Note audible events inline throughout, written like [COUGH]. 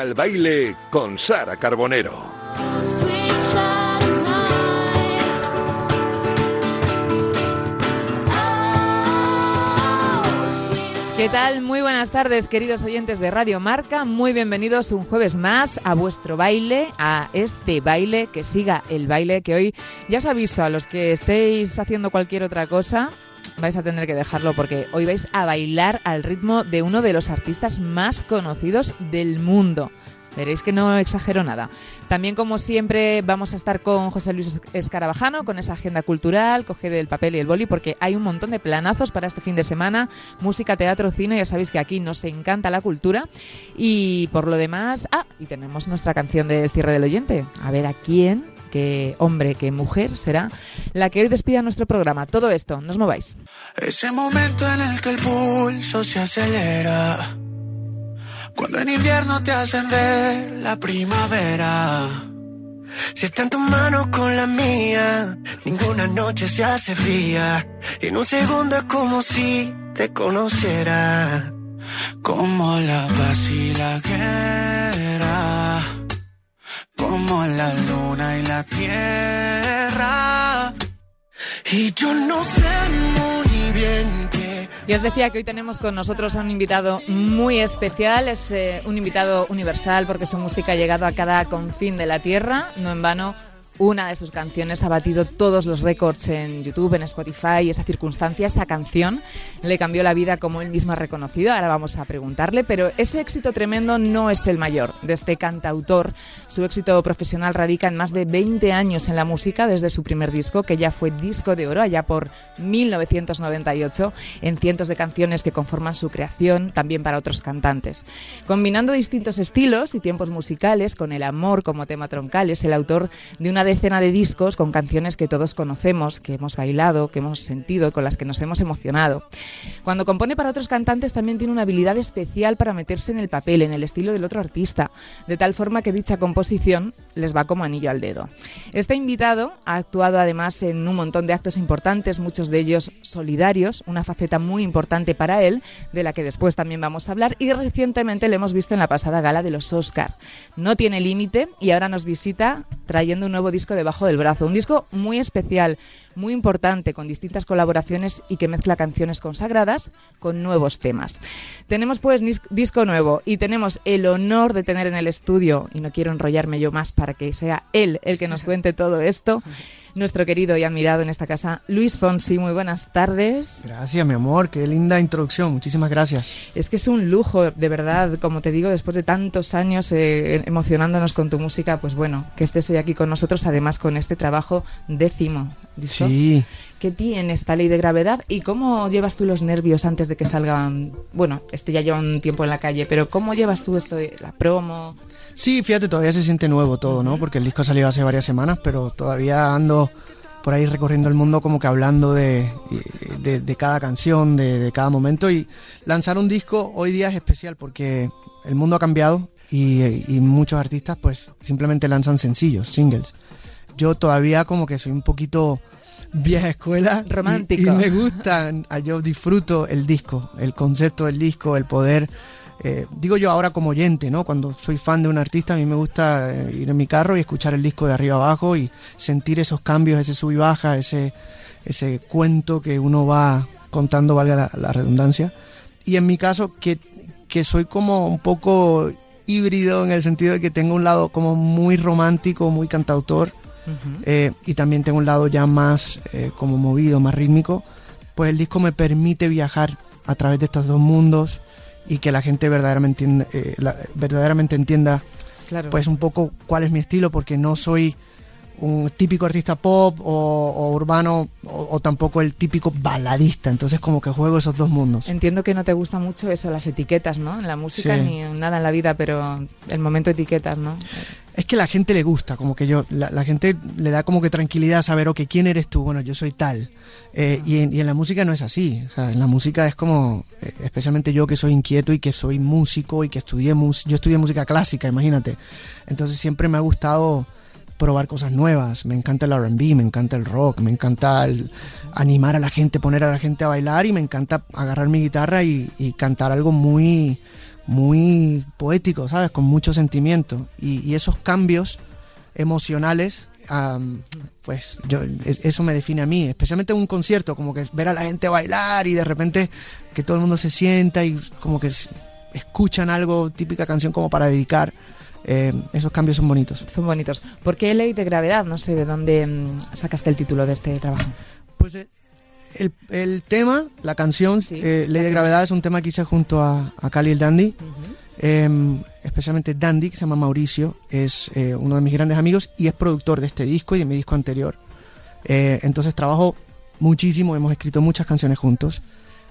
Siga el baile con Sara Carbonero. ¿Qué tal? Muy buenas tardes, queridos oyentes de Radio Marca. Muy bienvenidos un jueves más a vuestro baile, a este baile, que siga el baile, que hoy ya os aviso a los que estéis haciendo cualquier otra cosa, vais a tener que dejarlo porque hoy vais a bailar al ritmo de uno de los artistas más conocidos del mundo. Veréis que no exagero nada. También, como siempre, vamos a estar con José Luis Escarabajano, con esa agenda cultural, coge el papel y el boli, porque hay un montón de planazos para este fin de semana. Música, teatro, cine, ya sabéis que aquí nos encanta la cultura. Y por lo demás, ah, y tenemos nuestra canción de cierre del oyente. A ver a quién, qué hombre, qué mujer será la que hoy despida nuestro programa. Todo esto, no os mováis. Ese momento en el que el pulso se acelera cuando en invierno te hacen ver la primavera. Si está en tus manos con la mía, ninguna noche se hace fría. Y en un segundo es como si te conociera. Como la paz y la guerra. Como la luna y la tierra. Y yo no sé muy bien y os decía que hoy tenemos con nosotros a un invitado muy especial, es eh, un invitado universal porque su música ha llegado a cada confín de la tierra, no en vano una de sus canciones ha batido todos los récords en YouTube, en Spotify, esa circunstancia, esa canción le cambió la vida como él mismo ha reconocido. Ahora vamos a preguntarle, pero ese éxito tremendo no es el mayor de este cantautor. Su éxito profesional radica en más de 20 años en la música desde su primer disco, que ya fue disco de oro allá por 1998, en cientos de canciones que conforman su creación, también para otros cantantes. Combinando distintos estilos y tiempos musicales, con el amor como tema troncal, es el autor de una decena de discos con canciones que todos conocemos, que hemos bailado, que hemos sentido, con las que nos hemos emocionado. Cuando compone para otros cantantes también tiene una habilidad especial para meterse en el papel, en el estilo del otro artista, de tal forma que dicha composición les va como anillo al dedo. Este invitado ha actuado además en un montón de actos importantes, muchos de ellos solidarios, una faceta muy importante para él, de la que después también vamos a hablar, y recientemente le hemos visto en la pasada gala de los Oscar. No tiene límite y ahora nos visita trayendo un nuevo disco debajo del brazo. Un disco muy especial, muy importante, con distintas colaboraciones y que mezcla canciones consagradas con nuevos temas. Tenemos pues disco nuevo y tenemos el honor de tener en el estudio, y no quiero enrollarme yo más para que sea él el que nos cuente todo esto nuestro querido y admirado en esta casa, Luis Fonsi. Muy buenas tardes. Gracias, mi amor. Qué linda introducción. Muchísimas gracias. Es que es un lujo, de verdad, como te digo, después de tantos años eh, emocionándonos con tu música, pues bueno, que estés hoy aquí con nosotros, además con este trabajo décimo. Sí. ¿Qué tiene esta ley de gravedad y cómo llevas tú los nervios antes de que salgan? Bueno, este ya lleva un tiempo en la calle, pero ¿cómo llevas tú esto de la promo? Sí, fíjate, todavía se siente nuevo todo, ¿no? Porque el disco salió hace varias semanas, pero todavía ando por ahí recorriendo el mundo como que hablando de, de, cada canción, de, cada momento. Y lanzar un disco hoy día es especial porque el mundo ha cambiado y, muchos artistas pues simplemente lanzan sencillos, singles. Yo todavía como que soy un poquito vieja escuela. Romántico. Y, me gusta, yo disfruto el disco, el concepto del disco, el poder eh, digo yo ahora como oyente, ¿no? Cuando soy fan de un artista, a mí me gusta eh, ir en mi carro y escuchar el disco de arriba abajo y sentir esos cambios, ese sub y baja, ese, ese cuento que uno va contando, valga la, redundancia. Y en mi caso, que, que soy como un poco híbrido en el sentido de que tengo un lado como muy romántico, muy cantautor, eh, y también tengo un lado ya más como movido, más rítmico, pues el disco me permite viajar a través de estos dos mundos y que la gente verdaderamente, eh, verdaderamente entienda pues un poco cuál es mi estilo, porque no soy un típico artista pop o, urbano o, tampoco el típico baladista. Entonces como que juego esos dos mundos. Entiendo que no te gusta mucho eso, las etiquetas, ¿no? En la música ni en nada en la vida, pero el momento etiquetas, ¿no? Es que la gente le gusta, como que yo, la, gente le da como que tranquilidad saber, ok, ¿quién eres tú? Bueno, yo soy tal. Eh, y, en, la música no es así. O sea, en la música es como, eh, especialmente yo que soy inquieto y que soy músico y que estudié, yo estudié música clásica, imagínate. Entonces siempre me ha gustado probar cosas nuevas. Me encanta el RB, me encanta el rock, me encanta animar a la gente, poner a la gente a bailar y me encanta agarrar mi guitarra y, cantar algo muy, muy poético, ¿sabes? Con mucho sentimiento. Y, y esos cambios emocionales, am, pues yo, e- eso me define a mí, especialmente en un concierto, como que ver a la gente bailar y de repente que todo el mundo se sienta y como que escuchan algo, típica canción como para dedicar. eh, esos cambios son bonitos. Son bonitos. ¿Por qué Ley de Gravedad? No sé de dónde mm, sacaste el título de este trabajo. Pues eh, el, el tema, la canción, Sí. eh, Ley de Gravedad, es un tema que hice junto a, a Cali el Dandy. Eh, especialmente Dandy, que se llama Mauricio, es eh, uno de mis grandes amigos y es productor de este disco y de mi disco anterior. Eh, entonces trabajo muchísimo, hemos escrito muchas canciones juntos.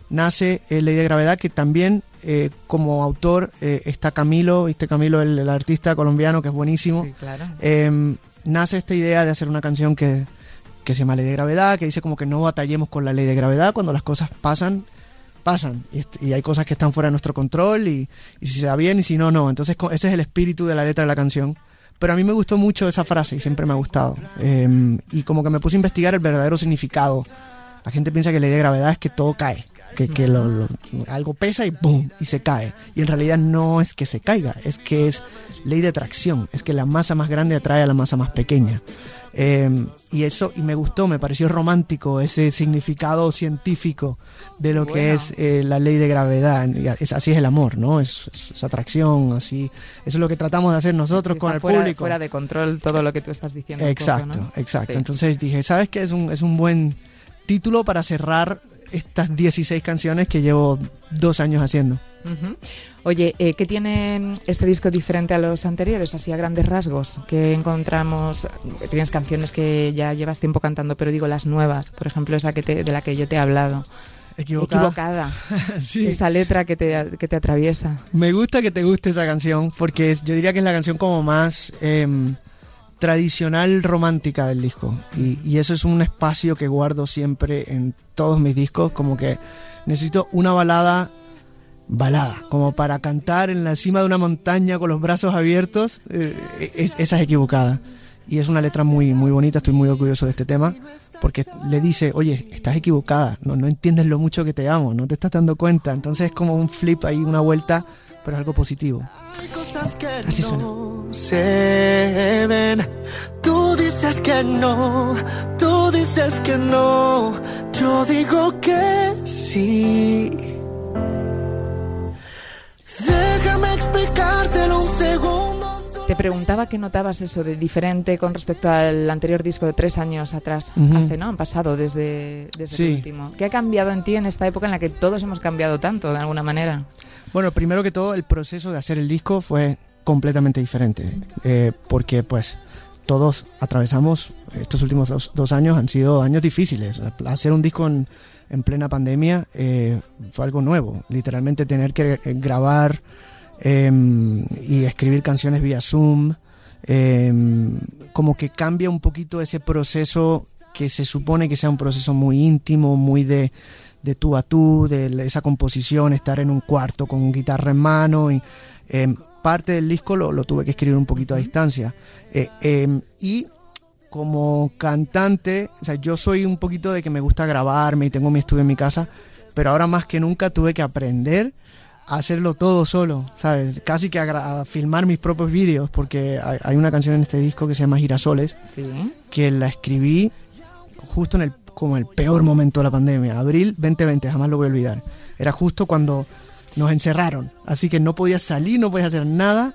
Nace eh, Ley de Gravedad, que también eh, como autor está Camilo, ¿viste Camilo, el, el artista colombiano que es buenísimo. Sí, claro. Eh, nace esta idea de hacer una canción que, que se llama Ley de Gravedad, que dice como que no batallemos con la ley de gravedad, cuando las cosas pasan, pasan, y, hay cosas que están fuera de nuestro control, y, y si se da bien y si no, no. Entonces ese es el espíritu de la letra de la canción. Pero a mí me gustó mucho esa frase y siempre me ha gustado. Eh, y como que me puse a investigar el verdadero significado. La gente piensa que ley de gravedad es que todo cae, que, que lo- lo- algo pesa y ¡boom! y se cae. Y en realidad no es que se caiga, es que es ley de atracción, es que la masa más grande atrae a la masa más pequeña. Eh, y eso, y me gustó, me pareció romántico ese significado científico de lo que es eh, la ley de gravedad. Es- así es el amor, ¿no? Es, es- es atracción, así. Eso es lo que tratamos de hacer nosotros con el fuera, público. Fuera de control todo lo que tú estás diciendo. poco, Exacto, ¿no? exacto. Sí. Entonces dije, ¿sabes qué? Es un, es un buen título para cerrar estas 16 canciones que llevo dos años haciendo. Oye, eh, ¿qué tiene este disco diferente a los anteriores, así a grandes rasgos? Que encontramos, tienes canciones que ya llevas tiempo cantando, pero digo las nuevas, por ejemplo, esa que te- de la que yo te he hablado. Equivocada. Equivocada. [LAUGHS] Sí. Esa letra que te, que te atraviesa. Me gusta que te guste esa canción porque es- yo diría que es la canción como más em, tradicional romántica del disco. Y, y eso es un espacio que guardo siempre en todos mis discos, como que necesito una balada, balada, como para cantar en la cima de una montaña con los brazos abiertos. eh, es- esa es equivocada. Y es una letra muy, muy bonita, estoy muy orgulloso de este tema, porque le dice, oye, estás equivocada, no, no entiendes lo mucho que te amo, no te estás dando cuenta. Entonces es como un flip ahí, una vuelta, pero es algo positivo. Así suena. no se ven. Tú dices que no, tú dices que no. Yo digo que sí. Déjame explicártelo un segundo. Te preguntaba qué notabas eso de diferente con respecto al anterior disco de tres años atrás. Hace, ¿no? Han pasado desde, desde Sí. el último. ¿Qué ha cambiado en ti en esta época en la que todos hemos cambiado tanto, de alguna manera? Bueno, primero que todo, el proceso de hacer el disco fue completamente diferente, eh, porque pues todos atravesamos, estos últimos dos, dos años han sido años difíciles. Hacer un disco en, en plena pandemia eh, fue algo nuevo, literalmente tener que eh, grabar eh, y escribir canciones vía Zoom, eh, como que cambia un poquito ese proceso que se supone que sea un proceso muy íntimo, muy de, de tú a tú, de esa composición, estar en un cuarto con guitarra en mano. Y, eh, parte del disco lo, lo tuve que escribir un poquito a distancia. Eh, y como cantante, o sea, yo soy un poquito de que me gusta grabarme y tengo mi estudio en mi casa, pero ahora más que nunca tuve que aprender a hacerlo todo solo, ¿sabes? Casi que a, filmar mis propios vídeos, porque hay, hay una canción en este disco que se llama Girasoles, Sí. que la escribí justo en el como el peor momento de la pandemia, abril 2020, jamás lo voy a olvidar. Era justo cuando nos encerraron, así que no podía salir, no podía hacer nada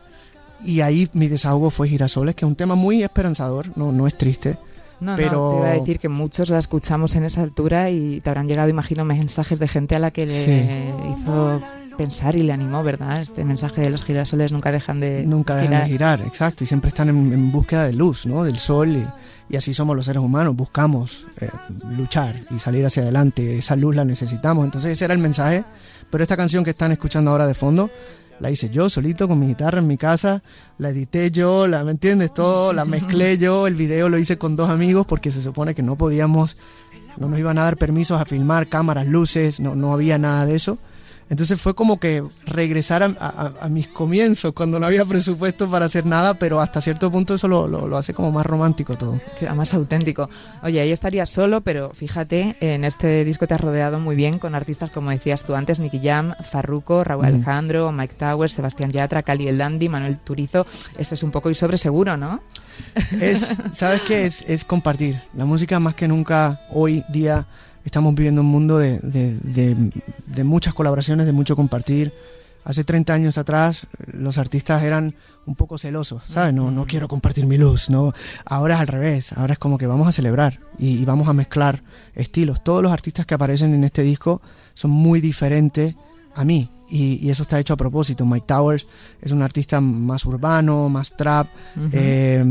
y ahí mi desahogo fue Girasoles, que es un tema muy esperanzador, no, no es triste. No, Pero- no, te iba a decir que muchos la escuchamos en esa altura y te habrán llegado, imagino, mensajes de gente a la que le Sí. hizo pensar y le animó, ¿verdad? Este mensaje de los girasoles nunca dejan de Nunca dejan girar. de girar, exacto, y siempre están en, en búsqueda de luz, ¿no? Del sol y, y así somos los seres humanos, buscamos eh, luchar y salir hacia adelante, esa luz la necesitamos, entonces ese era el mensaje, pero esta canción que están escuchando ahora de fondo, la hice yo solito con mi guitarra en mi casa, la edité yo, la, ¿me entiendes? Todo, la [LAUGHS] mezclé yo, el video lo hice con dos amigos porque se supone que no podíamos, no nos iban a dar permisos a filmar cámaras, luces, no, no había nada de eso. Entonces fue como que regresar a, mis comienzos cuando no había presupuesto para hacer nada, pero hasta cierto punto eso lo, lo, hace como más romántico todo. Más auténtico. Oye, ahí estarías solo, pero fíjate, en este disco te has rodeado muy bien con artistas como decías tú antes, Nicky Jam, Farruko, Raúl Alejandro, Mike Towers, Sebastián Yatra, Cali el Dandy, Manuel Turizo. Esto es un poco y sobre seguro, ¿no? Es, ¿sabes qué? Es, es compartir. La música más que nunca hoy día estamos viviendo un mundo de, de, muchas colaboraciones, de mucho compartir. Hace 30 años atrás los artistas eran un poco celosos, ¿sabes? No, no quiero compartir mi luz, no. Ahora es al revés, ahora es como que vamos a celebrar y vamos a mezclar estilos. Todos los artistas que aparecen en este disco son muy diferentes a mí y, eso está hecho a propósito. Mike Towers es un artista más urbano, más trap, eh,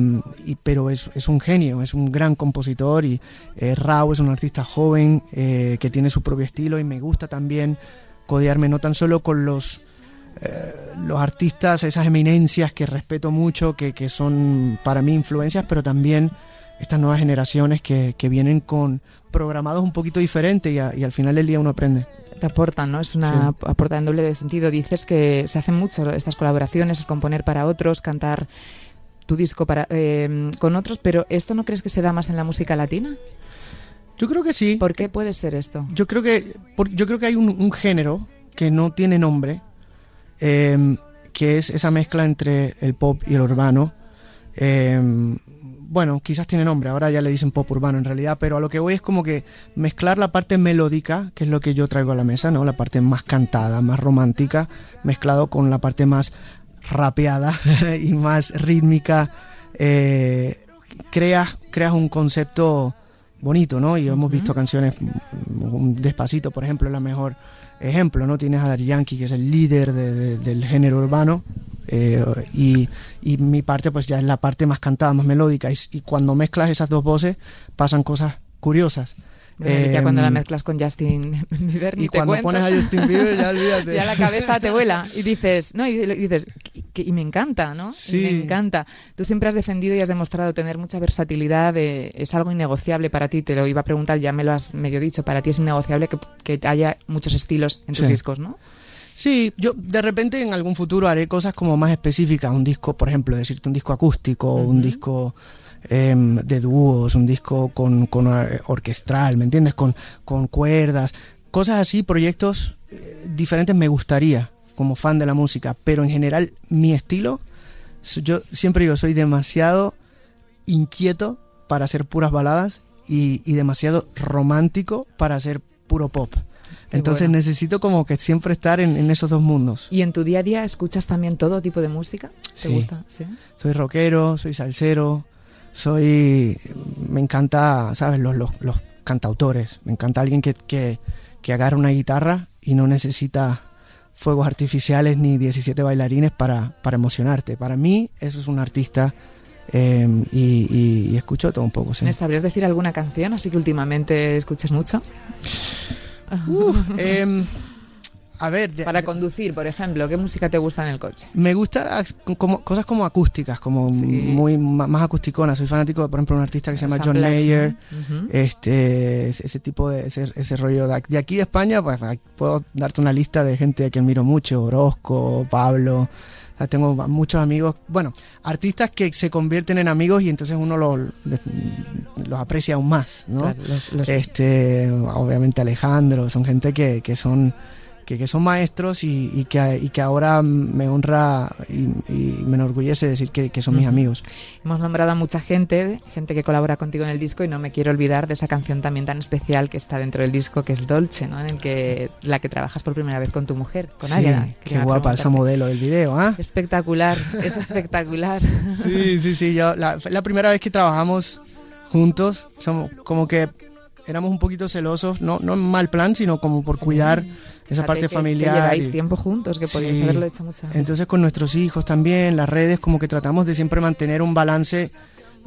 pero es, un genio, es un gran compositor y eh, es un artista joven eh, que tiene su propio estilo y me gusta también codearme no tan solo con los, eh, los artistas, esas eminencias que respeto mucho, que, son para mí influencias, pero también estas nuevas generaciones que, vienen con programados un poquito diferentes y, y al final del día uno aprende aportan, ¿no? Es una aporta en doble de sentido. Dices que se hacen mucho estas colaboraciones, componer para otros, cantar tu disco para eh, con otros, pero ¿esto no crees que se da más en la música latina? Yo creo que sí. ¿Por qué puede ser esto? Yo creo que, yo creo que hay un, género que no tiene nombre, eh, que es esa mezcla entre el pop y el urbano. Eh, bueno, quizás tiene nombre, ahora ya le dicen pop urbano en realidad, pero a lo que voy es como que mezclar la parte melódica, que es lo que yo traigo a la mesa, ¿no? La parte más cantada, más romántica, mezclado con la parte más rapeada [LAUGHS] y más rítmica. Eh, creas, creas un concepto bonito, ¿no? Y hemos visto canciones, mm, Despacito, por ejemplo, es la mejor ejemplo, ¿no? Tienes a Daddy Yankee, que es el líder del género urbano, eh, y, y, mi parte pues ya es la parte más cantada, más melódica. Y, cuando mezclas esas dos voces pasan cosas curiosas. ya cuando la em, mezclas con Justin [LAUGHS] Bieber y cuando pones a Justin Bieber ya [LAUGHS] olvídate. Ya la cabeza te vuela. Y dices no y dices y, me encanta no sí. me encanta. Tú siempre has defendido y has demostrado tener mucha versatilidad es algo innegociable para ti. Te lo iba a preguntar ya me lo has medio dicho. Para ti es innegociable que, que haya muchos estilos en tus discos no Sí, yo de repente en algún futuro haré cosas como más específicas, un disco, por ejemplo, decirte un disco acústico, un disco em, de dúos, un disco con, con orquestral, ¿me entiendes? Con, con cuerdas, cosas así, proyectos eh, diferentes me gustaría como fan de la música, pero en general mi estilo, yo siempre digo, soy demasiado inquieto para hacer puras baladas y, y demasiado romántico para hacer puro pop. Entonces necesito como que siempre estar en, esos dos mundos. ¿Y en tu día a día escuchas también todo tipo de música? ¿Te gusta? ¿Sí? Soy rockero, soy salsero, soy... Me encanta, ¿sabes? Los, los, cantautores. Me encanta alguien que, que, que agarra una guitarra y no necesita fuegos artificiales ni 17 bailarines para, para emocionarte. Para mí eso es un artista em, y, y, escucho todo un poco. ¿sí? ¿Me sabrías decir alguna canción así que últimamente escuches mucho? Em, a ver. Para conducir, por ejemplo, ¿qué música te gusta en el coche? Me gusta como, cosas como acústicas, como muy más acusticonas. Soy fanático, por ejemplo, de un artista que se llama John Mayer. este, ese tipo de ese, rollo de, aquí de España, pues puedo darte una lista de gente que admiro mucho, Orozco, Pablo. Tengo muchos amigos, bueno, artistas que se convierten en amigos y entonces uno los, los aprecia aún más, ¿no? Este, obviamente Alejandro, son gente que, que son que, son maestros y, que, y, que, ahora me honra y, me enorgullece decir que, son mis amigos. Hemos nombrado a mucha gente, gente que colabora contigo en el disco y no me quiero olvidar de esa canción también tan especial que está dentro del disco, que es Dolce, ¿no? en el que la que trabajas por primera vez con tu mujer, con sí, Qué guapa esa modelo del video, ¿ah? Espectacular, es espectacular. [LAUGHS] sí, sí, sí, yo, la, la primera vez que trabajamos juntos, somos como que éramos un poquito celosos, no, no en mal plan, sino como por cuidar esa parte familiar. Que lleváis tiempo juntos, que podéis haberlo hecho mucho. Entonces con nuestros hijos también, las redes, como que tratamos de siempre mantener un balance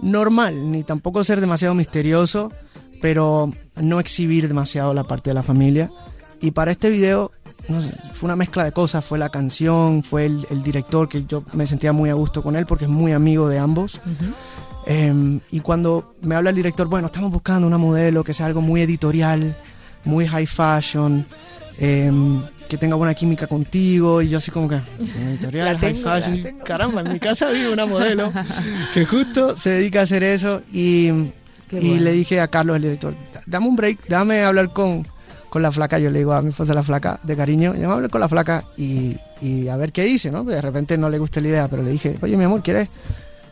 normal, ni tampoco ser demasiado misterioso, pero no exhibir demasiado la parte de la familia. Y para este video fue una mezcla de cosas, fue la canción, fue el, director, que yo me sentía muy a gusto con él porque es muy amigo de ambos. Em, y cuando me habla el director, bueno, estamos buscando una modelo que sea algo muy editorial, muy high fashion, Em, que tenga buena química contigo. Y yo así como que, [LAUGHS] editorial, La high tengo, la fashion. Caramba, en mi casa [LAUGHS] había una modelo [LAUGHS] que justo se dedica a hacer eso. Y, Qué y bueno. le dije a Carlos, el director, dame un break, dame hablar con, con la flaca. Yo le digo a mi esposa la flaca, de cariño, llama a hablar con la flaca y, y a ver qué dice, ¿no? De repente no le gusta la idea, pero le dije, oye, mi amor, ¿quieres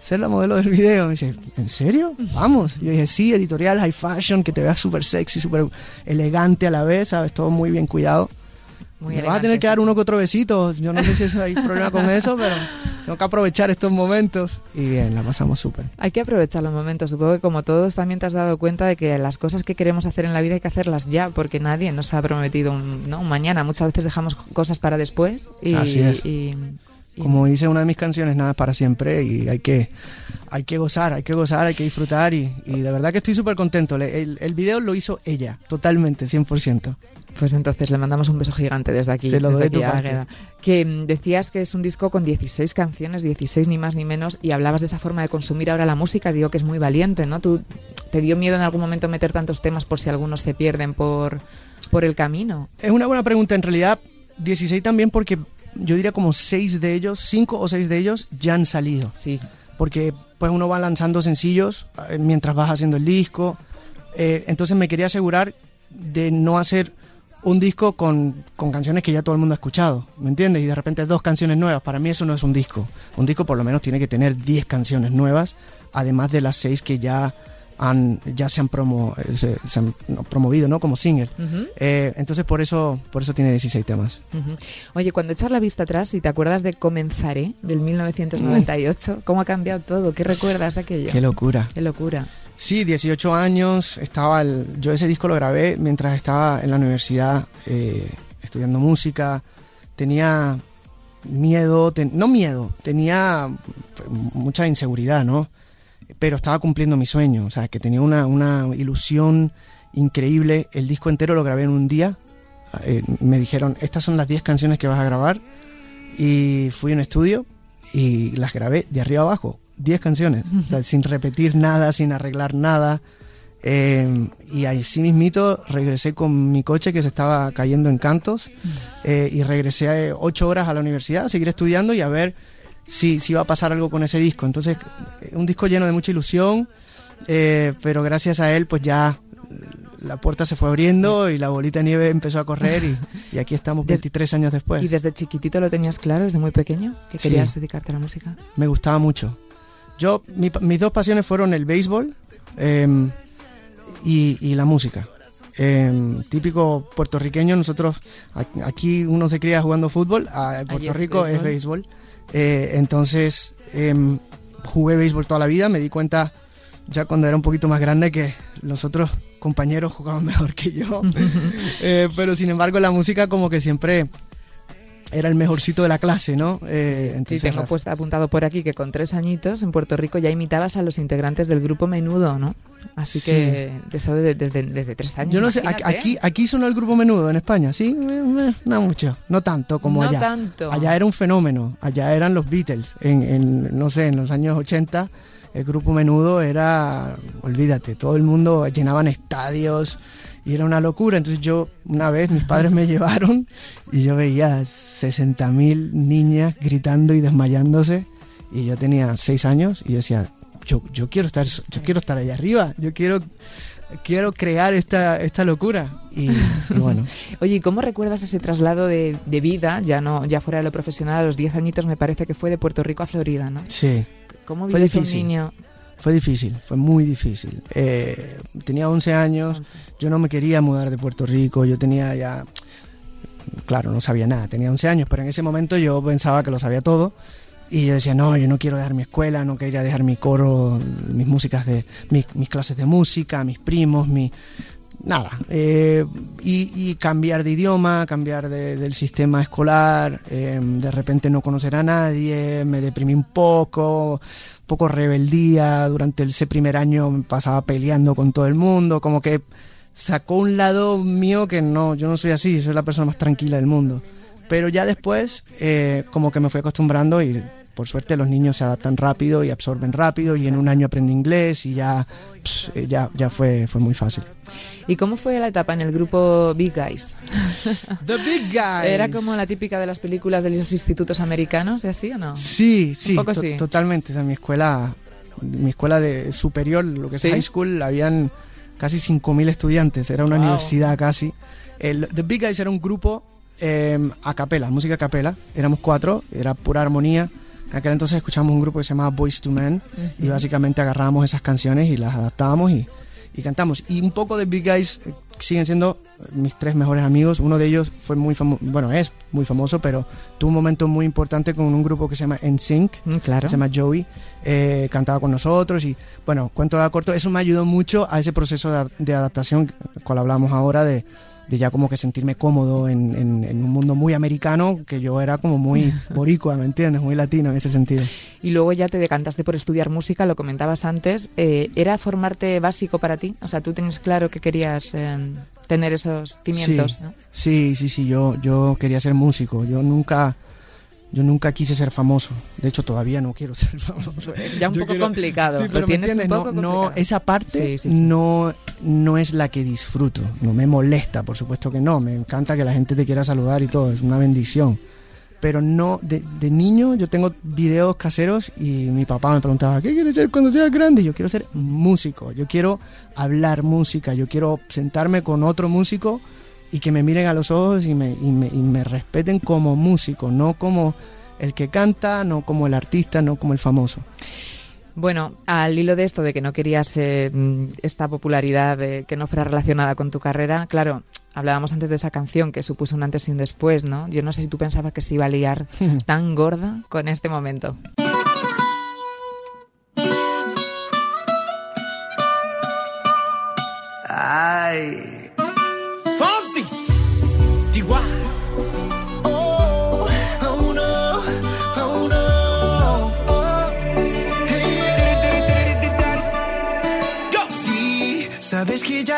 ser la modelo del video? Me dice, ¿en serio? Vamos. Yo dije, sí, editorial, high fashion, que te veas súper sexy, súper elegante a la vez, ¿sabes? Todo muy bien cuidado. Muy Me vas a tener que dar uno que otro besito. Yo no sé si hay problema con eso, pero tengo que aprovechar estos momentos. Y bien, la pasamos súper. Hay que aprovechar los momentos. Supongo que como todos también te has dado cuenta de que las cosas que queremos hacer en la vida hay que hacerlas ya, porque nadie nos ha prometido un, ¿no? un mañana. Muchas veces dejamos cosas para después. Y, Así es. y- y- Como dice una de mis canciones, nada es para siempre y hay que, hay que gozar, hay que gozar, hay que disfrutar y, y de verdad que estoy súper contento. Le- El, el video lo hizo ella, totalmente, 100%. Pues entonces le mandamos un beso gigante desde aquí. Se lo doy tu parte. Que mm, decías que es un disco con 16 canciones, 16 ni más ni menos, y hablabas de esa forma de consumir ahora la música. Digo que es muy valiente, ¿no? ¿Tú, ¿Te dio miedo en algún momento meter tantos temas por si algunos se pierden por, por el camino? Es una buena pregunta, en realidad 16 también porque yo diría como 6 de ellos, 5 o 6 de ellos ya han salido. Sí. porque pues uno va lanzando sencillos eh, mientras vas haciendo el disco. Eh, entonces me quería asegurar de no hacer un disco con, con canciones que ya todo el mundo ha escuchado, ¿me entiendes? Y de repente dos canciones nuevas. Para mí eso no es un disco. Un disco por lo menos tiene que tener 10 canciones nuevas, además de las 6 que ya, han, ya se han, promo, se, se han promovido ¿no? como single. Ujú, Eh, entonces por eso, por eso tiene 16 temas. ujú. Oye, cuando echas la vista atrás y te acuerdas de Comenzaré, del 1998, ¿cómo ha cambiado todo? ¿Qué recuerdas de aquello? Qué locura. Qué locura. Sí, 18 años, estaba el- yo ese disco lo grabé mientras estaba en la universidad eh, estudiando música, tenía miedo, ten- no miedo, tenía pues, mucha inseguridad, ¿no? Pero estaba cumpliendo mi sueño, o sea, que tenía una, una ilusión increíble, el disco entero lo grabé en un día, eh, me dijeron, estas son las 10 canciones que vas a grabar, y fui a un estudio y las grabé de arriba abajo, 10 canciones, o sea, sin repetir nada, sin arreglar nada. Eh, y así mismito regresé con mi coche que se estaba cayendo en cantos. Eh, y regresé 8 horas a la universidad a seguir estudiando y a ver si, si iba a pasar algo con ese disco. Entonces, eh, un disco lleno de mucha ilusión, eh, pero gracias a él pues ya la puerta se fue abriendo y la bolita de nieve empezó a correr y, y aquí estamos [LAUGHS] Des- 23 años después. ¿Y desde chiquitito lo tenías claro, desde muy pequeño, que. Sí. querías dedicarte a la música? me gustaba mucho. Yo, mi- mis dos pasiones fueron el béisbol em, y, y la música. Em, típico puertorriqueño, nosotros aquí uno se cría jugando fútbol, a- en Puerto es Rico es béisbol. béisbol. Eh, entonces em, jugué béisbol toda la vida, me di cuenta ya cuando era un poquito más grande que los otros compañeros jugaban [LAUGHS] mejor que yo. [LAUGHS] Eh, pero sin embargo la música como que siempre era el mejorcito de la clase, ¿no? Eh, Sí, entonces, tengo Rafa- puesto apuntado por aquí que con tres añitos en Puerto Rico ya imitabas a los integrantes del grupo Menudo, ¿no? Así Sí. que eso de- desde, desde tres años. Yo no sé, aquí, imagínate. aquí, aquí sonó el grupo menudo en España, ¿sí? Eh, eh, No mucho, no tanto como no allá. tanto. Allá era un fenómeno, allá eran los Beatles. En, en, no sé, en los años 80 el grupo menudo era, olvídate, todo el mundo llenaban estadios y era una locura. Entonces yo, una vez, mis padres me [LAUGHS] llevaron y yo veía 60 mil niñas gritando y desmayándose y yo tenía 6 años y yo decía, yo, yo quiero estar yo quiero estar allá arriba, yo quiero quiero crear esta, esta locura y, y bueno, [LAUGHS] Oye, ¿y cómo recuerdas ese traslado de, de vida, ya no ya fuera de lo profesional, a los 10 añitos me parece que fue de Puerto Rico a Florida, ¿no? sí. ¿Cómo vives un niño? Fue difícil, fue muy difícil. Eh, tenía 11 años, yo no me quería mudar de Puerto Rico, yo tenía ya, claro, no sabía nada, tenía 11 años, pero en ese momento yo pensaba que lo sabía todo y yo decía, no, yo no quiero dejar mi escuela, no quería dejar mi coro, mis músicas de, mis, mis clases de música, mis primos, mi... Nada, eh, y, cambiar de idioma, cambiar de- del sistema escolar, eh, de repente no conocer a nadie, me deprimí un poco, poco rebeldía, durante ese primer año me pasaba peleando con todo el mundo, como que sacó un lado mío que no, yo no soy así, soy la persona más tranquila del mundo. Pero ya después, eh, como que me fui acostumbrando y por suerte los niños se adaptan rápido y absorben rápido y en un año aprende inglés y ya, eh, ya, ya fue, fue muy fácil. ¿Y cómo fue la etapa en el grupo Big Guys? [LAUGHS] The Big Guys. ¿Era como la típica de las películas de los institutos americanos, así o no? Sí, sí, totalmente. O sea, mi escuela, mi escuela de superior, lo que es high school, habían casi 5.000 estudiantes, era una universidad casi. El, The Big Guys era un grupo eh, a capela, música a capela, éramos cuatro, era pura armonía. En aquel entonces escuchábamos un grupo que se llamaba Boys to Men y básicamente agarrábamos esas canciones y las adaptábamos y, y cantamos. Y un poco de Big Guys eh, siguen siendo mis tres mejores amigos. Uno de ellos fue muy famoso, bueno, es muy famoso, pero tuvo un momento muy importante con un grupo que se llama NSYNC, mm, claro. se llama Joey, eh, cantaba con nosotros y, bueno, cuento la corto, eso me ayudó mucho a ese proceso de, de adaptación, cual hablamos ahora, de, de ya como que sentirme cómodo en, en, un mundo muy americano, que yo era como muy [LAUGHS] boricua, ¿me entiendes? Muy latino en ese sentido. Y luego ya te decantaste por estudiar música, lo comentabas antes. Eh, ¿Era formarte básico para ti? O sea, tú tienes claro que querías eh, tener esos cimientos, sí, Sí, sí, sí, yo, yo quería ser músico. Yo nunca yo nunca quise ser famoso. De hecho, todavía no quiero ser famoso. [LAUGHS] Ya un poco complicado. Sí, pero me entiendes, no, esa parte no, no es la que disfruto. No me molesta, por supuesto que no. Me encanta que la gente te quiera saludar y todo. Es una bendición. Pero no, de, de niño yo tengo videos caseros y mi papá me preguntaba, ¿qué quieres ser cuando seas grande? Yo quiero ser músico, yo quiero hablar música, yo quiero sentarme con otro músico y que me miren a los ojos y me, y me, y me respeten como músico, no como el que canta, no como el artista, no como el famoso. Bueno, al hilo de esto de que no querías eh, esta popularidad que no fuera relacionada con tu carrera, claro, hablábamos antes de esa canción que supuso un antes y un después, ¿no? Yo no sé si tú pensabas que se iba a liar [LAUGHS] tan gorda con este momento.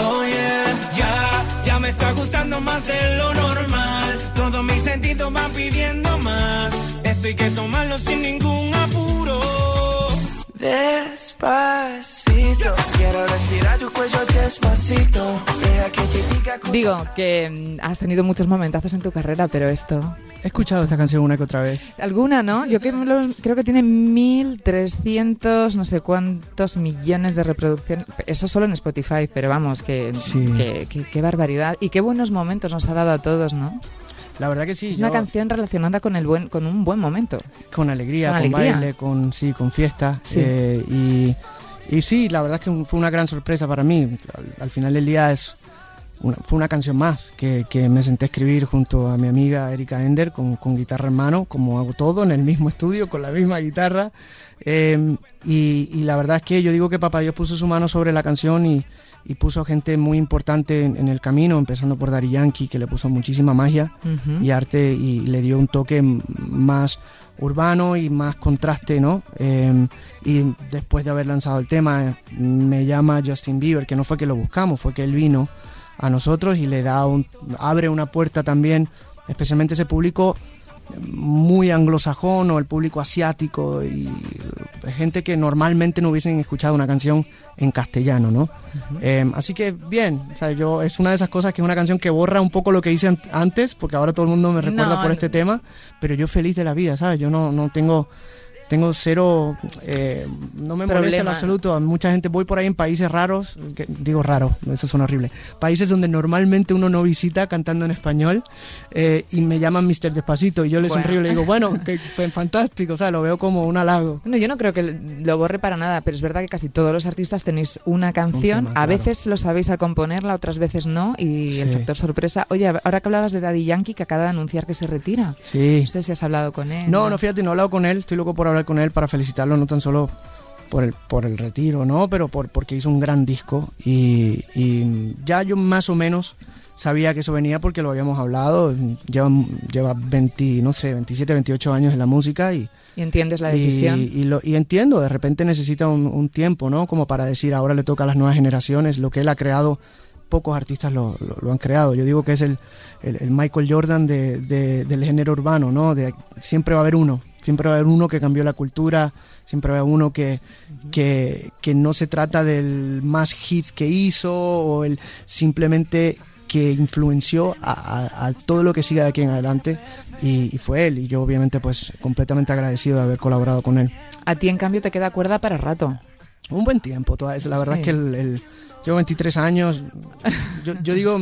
Oh yeah, ya, ya me está gustando más de lo normal. Todos mis sentidos van pidiendo más. Esto hay que tomarlo sin ningún apuro. Despacito, quiero respirar tu cuello despacito. Digo que mm, has tenido muchos momentazos en tu carrera, pero esto He escuchado esta canción una que otra vez. ¿Alguna, no? Yo creo, creo que tiene 1.300, no sé cuántos millones de reproducciones. Eso solo en Spotify, pero vamos, que, qué barbaridad. Y qué buenos momentos nos ha dado a todos, ¿no? La verdad que sí. Es una canción relacionada con el buen, con un buen momento. Con alegría, con, baile, con sí, con fiesta. Eh, y, y, sí, la verdad es que fue una gran sorpresa para mí. al final del día es fue una canción más que, que, me senté a escribir junto a mi amiga Erika Ender con, con, guitarra en mano, como hago todo en el mismo estudio, con la misma guitarra. Em, y, y, la verdad es que yo digo que Papá Dios puso su mano sobre la canción y, y puso gente muy importante en, el camino, empezando por Dari Yankee, que le puso muchísima magia y arte y le dio un toque más urbano y más contraste, ¿no? Em, y después de haber lanzado el tema, me llama Justin Bieber, que no fue que lo buscamos, fue que él vino a nosotros y le da un, abre una puerta también, especialmente ese público muy anglosajón o el público asiático y gente que normalmente no hubiesen escuchado una canción en castellano, ¿no? Eh, así que bien, o sea, yo es una de esas cosas que es una canción que borra un poco lo que hice antes, porque ahora todo el mundo me recuerda por este tema, pero yo feliz de la vida, ¿sabes? Yo no, no tengo tengo cero, eh, no me molesta en absoluto. Mucha gente, voy por ahí en países raros, digo raro, eso suena horrible, países donde normalmente uno no visita cantando en español eh, y me llaman Mr. Despacito y yo les sonrío y le digo, bueno, que fantástico, o sea, lo veo como un halago. Bueno, yo no creo que lo borre para nada, pero es verdad que casi todos los artistas tenéis una canción, a veces lo sabéis al componerla, otras veces no, y el factor sorpresa. Oye, ahora que hablabas de Daddy Yankee, que acaba de anunciar que se retira. Sí. No sé si has hablado con él. No, no, fíjate, no he hablado con él, estoy loco por hablar hablar con él para felicitarlo no tan solo por el, por el retiro, ¿no? Pero por, porque hizo un gran disco y, y ya yo más o menos sabía que eso venía porque lo habíamos hablado, lleva, lleva 20, no sé, 27, 28 años en la música y... ¿Y entiendes la decisión? Y, y, lo, y entiendo, de repente necesita un, un, tiempo, ¿no? Como para decir, ahora le toca a las nuevas generaciones, lo que él ha creado, pocos artistas lo, lo, lo han creado. Yo digo que es el, el, el Michael Jordan de, de, del género urbano, ¿no? De, siempre va a haber uno, siempre va a haber uno que cambió la cultura, siempre va a haber uno que, que, que no se trata del más hit que hizo o el simplemente que influenció a, a, a, todo lo que sigue de aquí en adelante y, y, fue él y yo obviamente pues completamente agradecido de haber colaborado con él. A ti en cambio te queda cuerda para rato. Un buen tiempo, toda la verdad sí. es que el, el, llevo 23 años, yo, yo, digo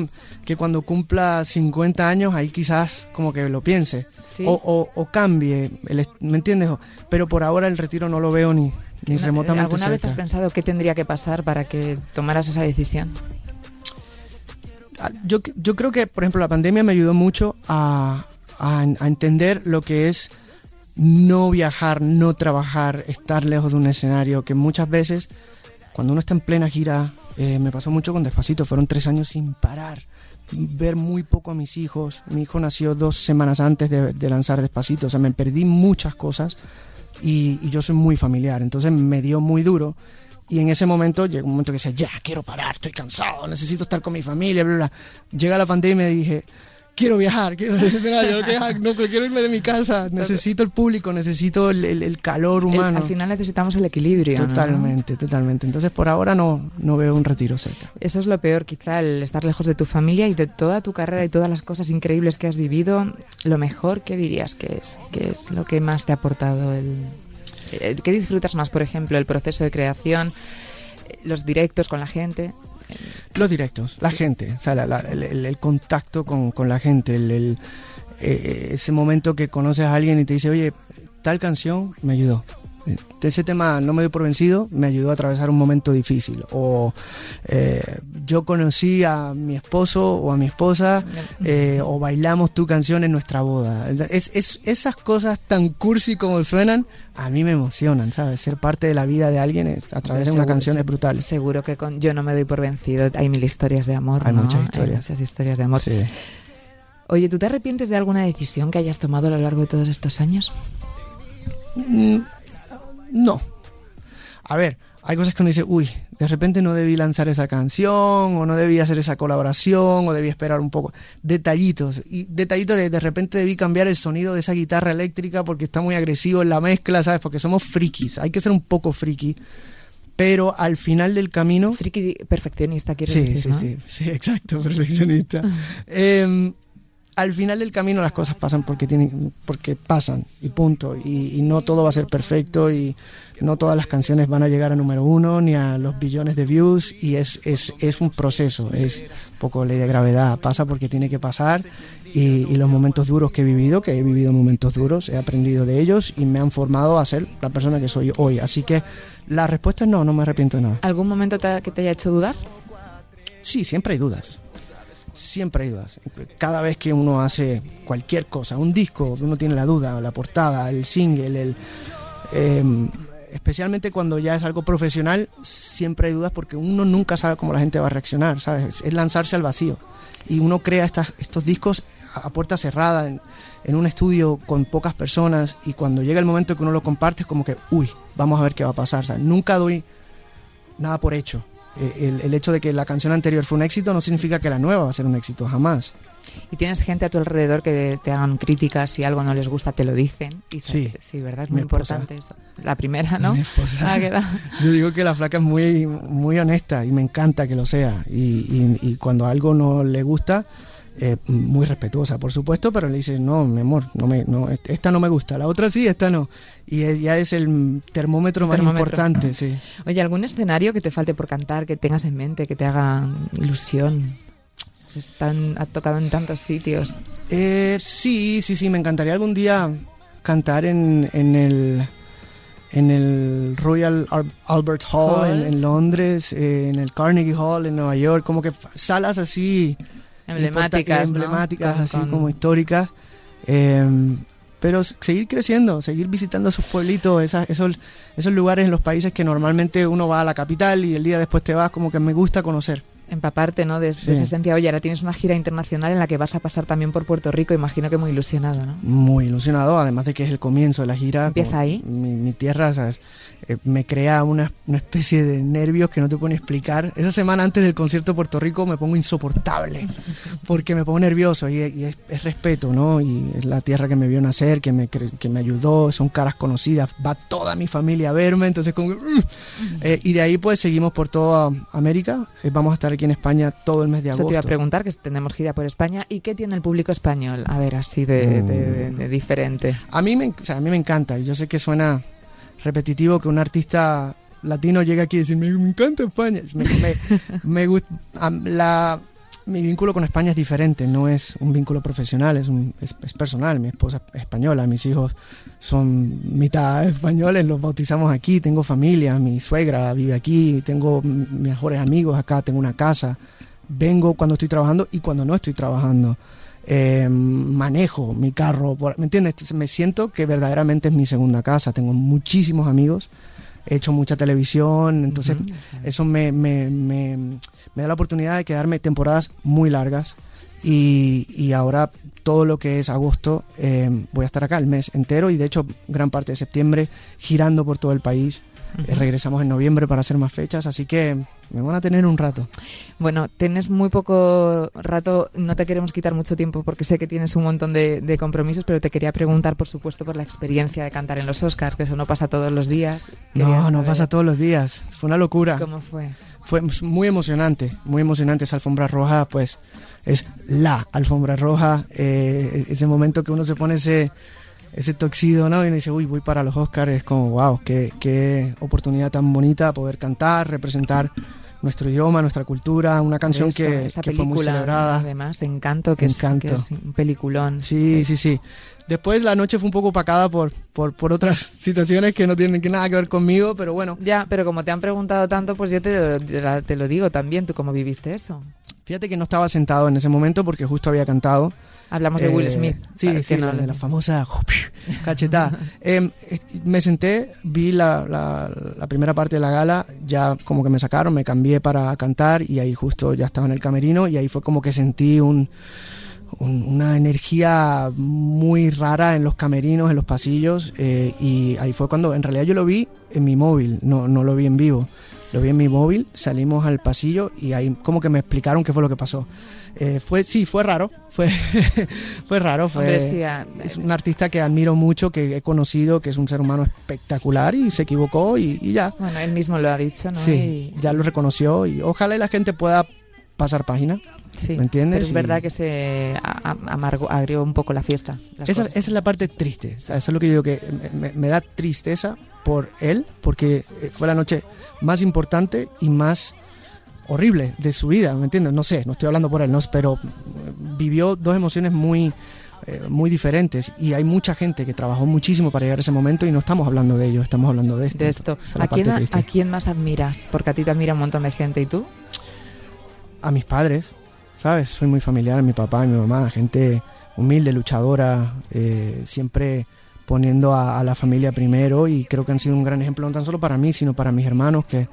que cuando cumpla 50 años ahí quizás como que lo piense sí. o, o, o, cambie, el, ¿me entiendes? Pero por ahora el retiro no lo veo ni, ni remotamente ¿Alguna cerca. vez has pensado qué tendría que pasar para que tomaras esa decisión? Ah, yo, yo creo que, por ejemplo, la pandemia me ayudó mucho a, a, a, entender lo que es no viajar, no trabajar, estar lejos de un escenario, que muchas veces, cuando uno está en plena gira, eh, me pasó mucho con Despacito, fueron tres años sin parar, ver muy poco a mis hijos, mi hijo nació dos semanas antes de, lanzar Despacito, o sea, me perdí muchas cosas y, y yo soy muy familiar, entonces me dio muy duro y en ese momento llegó un momento que decía, ya, quiero parar, estoy cansado, necesito estar con mi familia, bla, bla. Llega la pandemia y me dije, quiero viajar, quiero ese escenario, no, quiero irme de mi casa, [LAUGHS] necesito el público, necesito el, el, el calor humano. El, al final necesitamos el equilibrio. Totalmente, ¿no? totalmente. Entonces por ahora no, no veo un retiro cerca. Eso es lo peor, quizá, el estar lejos de tu familia y de toda tu carrera y todas las cosas increíbles que has vivido. Lo mejor, ¿qué dirías que es? ¿Qué es lo que más te ha aportado el, eh, ¿Qué disfrutas más, por ejemplo, el proceso de creación, eh, los directos con la gente? Los directos, la gente, o sea, la, la, el, el, contacto con, con la gente, el, eh, ese momento que conoces a alguien y te dice, oye, tal canción me ayudó. Ese tema no me dio por vencido, me ayudó a atravesar un momento difícil. O eh, yo conocí a mi esposo o a mi esposa eh, o bailamos tu canción en nuestra boda. Es, es, esas cosas tan cursi como suenan, a mí me emocionan, ¿sabes? Ser parte de la vida de alguien a través de una canción es brutal. Seguro que con Yo no me doy por vencido hay mil historias de amor. Hay ¿no? muchas historias. Hay muchas historias de amor. Sí. Oye, ¿tú te arrepientes de alguna decisión que hayas tomado a lo largo de todos estos años? Mm, no. A ver, hay cosas que uno dice, uy, de repente no debí lanzar esa canción, o no debí hacer esa colaboración, o debí esperar un poco. Detallitos. Y detallitos de de repente debí cambiar el sonido de esa guitarra eléctrica porque está muy agresivo en la mezcla, ¿sabes? Porque somos frikis. Hay que ser un poco friki. Pero al final del camino. Friki perfeccionista, quiero sí, decir. Sí, ¿no? sí, sí, exacto, perfeccionista. [LAUGHS] eh, al final del camino las cosas pasan porque tienen porque pasan y punto. Y, y, no todo va a ser perfecto y no todas las canciones van a llegar a número uno ni a los billones de views y es, es, es un proceso es un poco ley de gravedad. Pasa porque tiene que pasar y, y, los momentos duros que he vivido que he vivido momentos duros he aprendido de ellos y me han formado a ser la persona que soy hoy. Así que la respuesta es no no me arrepiento de nada. Algún momento te, que te haya hecho dudar sí siempre hay dudas siempre hay dudas. Cada vez que uno hace cualquier cosa, un disco, uno tiene la duda, la portada, el single, el, eh, especialmente cuando ya es algo profesional, siempre hay dudas porque uno nunca sabe cómo la gente va a reaccionar, ¿sabes? Es lanzarse al vacío. Y uno crea estas, estos discos a puerta cerrada, en, en, un estudio con pocas personas, y cuando llega el momento que uno lo comparte es como que, uy, vamos a ver qué va a pasar. ¿sabes? Nunca doy nada por hecho el, el, hecho de que la canción anterior fue un éxito no significa que la nueva va a ser un éxito, jamás. Y tienes gente a tu alrededor que te hagan críticas, si algo no les gusta te lo dicen. Y sí, sí, ¿verdad? Es muy importante eso. La primera, ¿no? Mi esposa. Ah, [LAUGHS] Yo digo que la flaca es muy, muy honesta y me encanta que lo sea. Y, y, y cuando algo no le gusta, eh, muy respetuosa, por supuesto, pero le dice, no, mi amor, no me, no, esta no me gusta, la otra sí, esta no. Y ya es el termómetro más termómetro. importante, sí. Oye, ¿algún escenario que te falte por cantar, que tengas en mente, que te haga ilusión? Pues están, ha tocado en tantos sitios. Eh, sí, sí, sí, me encantaría algún día cantar en, en el en el Royal Albert Hall, Hall. En, en, Londres, eh, en el Carnegie Hall en Nueva York, como que salas así emblemáticas, así con... como históricas. Eh, pero seguir creciendo, seguir visitando esos pueblitos, esas, esos, esos lugares en los países que normalmente uno va a la capital y el día después te vas, como que me gusta conocer empaparte ¿no? de, esa esencia. Oye, ahora tienes una gira internacional en la que vas a pasar también por Puerto Rico, imagino que muy ilusionado, ¿no? Muy ilusionado, además de que es el comienzo de la gira. ¿Empieza ahí? Mi, tierra, ¿sabes? Eh, me crea una, una, especie de nervios que no te puedo explicar. Esa semana antes del concierto de Puerto Rico me pongo insoportable, [LAUGHS] porque me pongo nervioso y, es, respeto, ¿no? Y es la tierra que me vio nacer, que me, que me ayudó, son caras conocidas, va toda mi familia a verme, entonces como... Uh, eh, y de ahí pues seguimos por toda América, eh, vamos a estar aquí en España todo el mes de agosto. Eso te iba a preguntar, que tenemos gira por España. ¿Y qué tiene el público español? A ver, así de, mm. diferente. A mí, me, a mí me encanta. Yo sé que suena repetitivo que un artista latino llegue aquí y decir, me, encanta España. Me, gusta, la, mi vínculo con España es diferente, no es un vínculo profesional, es, es, personal. Mi esposa es española, mis hijos son mitad españoles, los bautizamos aquí, tengo familia, mi suegra vive aquí, tengo mejores amigos acá, tengo una casa, vengo cuando estoy trabajando y cuando no estoy trabajando. Em, manejo mi carro, ¿me entiendes? Me siento que verdaderamente es mi segunda casa, tengo muchísimos amigos he hecho mucha televisión, entonces eso me, me, me, me, da la oportunidad de quedarme temporadas muy largas y, y ahora todo lo que es agosto eh, voy a estar acá el mes entero y de hecho gran parte de septiembre girando por todo el país. Eh, regresamos en noviembre para hacer más fechas, así que me van a tener un rato. Bueno, tienes muy poco rato, no te queremos quitar mucho tiempo porque sé que tienes un montón de, compromisos, pero te quería preguntar, por supuesto, por la experiencia de cantar en los Oscars, que eso no pasa todos los días. No, no pasa todos los días. Fue una locura. ¿Cómo fue? Fue muy emocionante, muy emocionante esa alfombra roja, pues es la alfombra roja, eh, ese momento que uno se pone ese ese toxido, ¿no? Y uno dice, uy, voy para los Oscars, es como, wow, qué, qué oportunidad tan bonita poder cantar, representar nuestro idioma, nuestra cultura, una canción que, fue muy celebrada. Además, Encanto, que, Encanto. Es, un peliculón. Sí, sí, sí. Después la noche fue un poco opacada por, por, por, otras [LAUGHS] situaciones que no tienen nada que ver conmigo, pero bueno. Ya, pero como te han preguntado tanto, pues yo te, te lo digo también, ¿tú cómo viviste eso? Fíjate que no estaba sentado en ese momento porque justo había cantado. Hablamos de Will eh, Smith. Sí, sí la, de la famosa [LAUGHS] cachetada. Em, eh, me senté, vi la, la, primera parte de la gala, ya como que me sacaron, me cambié para cantar y ahí justo ya estaba en el camerino y ahí fue como que sentí un, una energía muy rara en los camerinos, en los pasillos eh, y ahí fue cuando en realidad yo lo vi en mi móvil, no, no lo vi en vivo lo vi en mi móvil, salimos al pasillo y ahí como que me explicaron qué fue lo que pasó. Eh, fue, sí, fue raro, fue, [LAUGHS] fue raro, fue, es un artista que admiro mucho, que he conocido, que es un ser humano espectacular y se equivocó y, ya. Bueno, él mismo lo ha dicho, ¿no? Sí, ya lo reconoció y ojalá la gente pueda pasar página. Sí, ¿Me entiendes? Pero es verdad que se amargó, agrió un poco la fiesta. Esa, es la parte triste. Eso es lo que digo que me da tristeza por él, porque eh, fue la noche más importante y más horrible de su vida, ¿me entiendes? No sé, no estoy hablando por él, no, pero eh, vivió dos emociones muy, eh, muy diferentes y hay mucha gente que trabajó muchísimo para llegar a ese momento y no estamos hablando de ello, estamos hablando de esto. De esto. ¿A, quién, ¿A quién más admiras? Porque a ti te admira un montón de gente, ¿y tú? A mis padres, ¿sabes? Soy muy familiar, mi papá y mi mamá, gente humilde, luchadora, siempre poniendo a, la familia primero y creo que han sido un gran ejemplo no tan solo para mí, sino para mis hermanos que,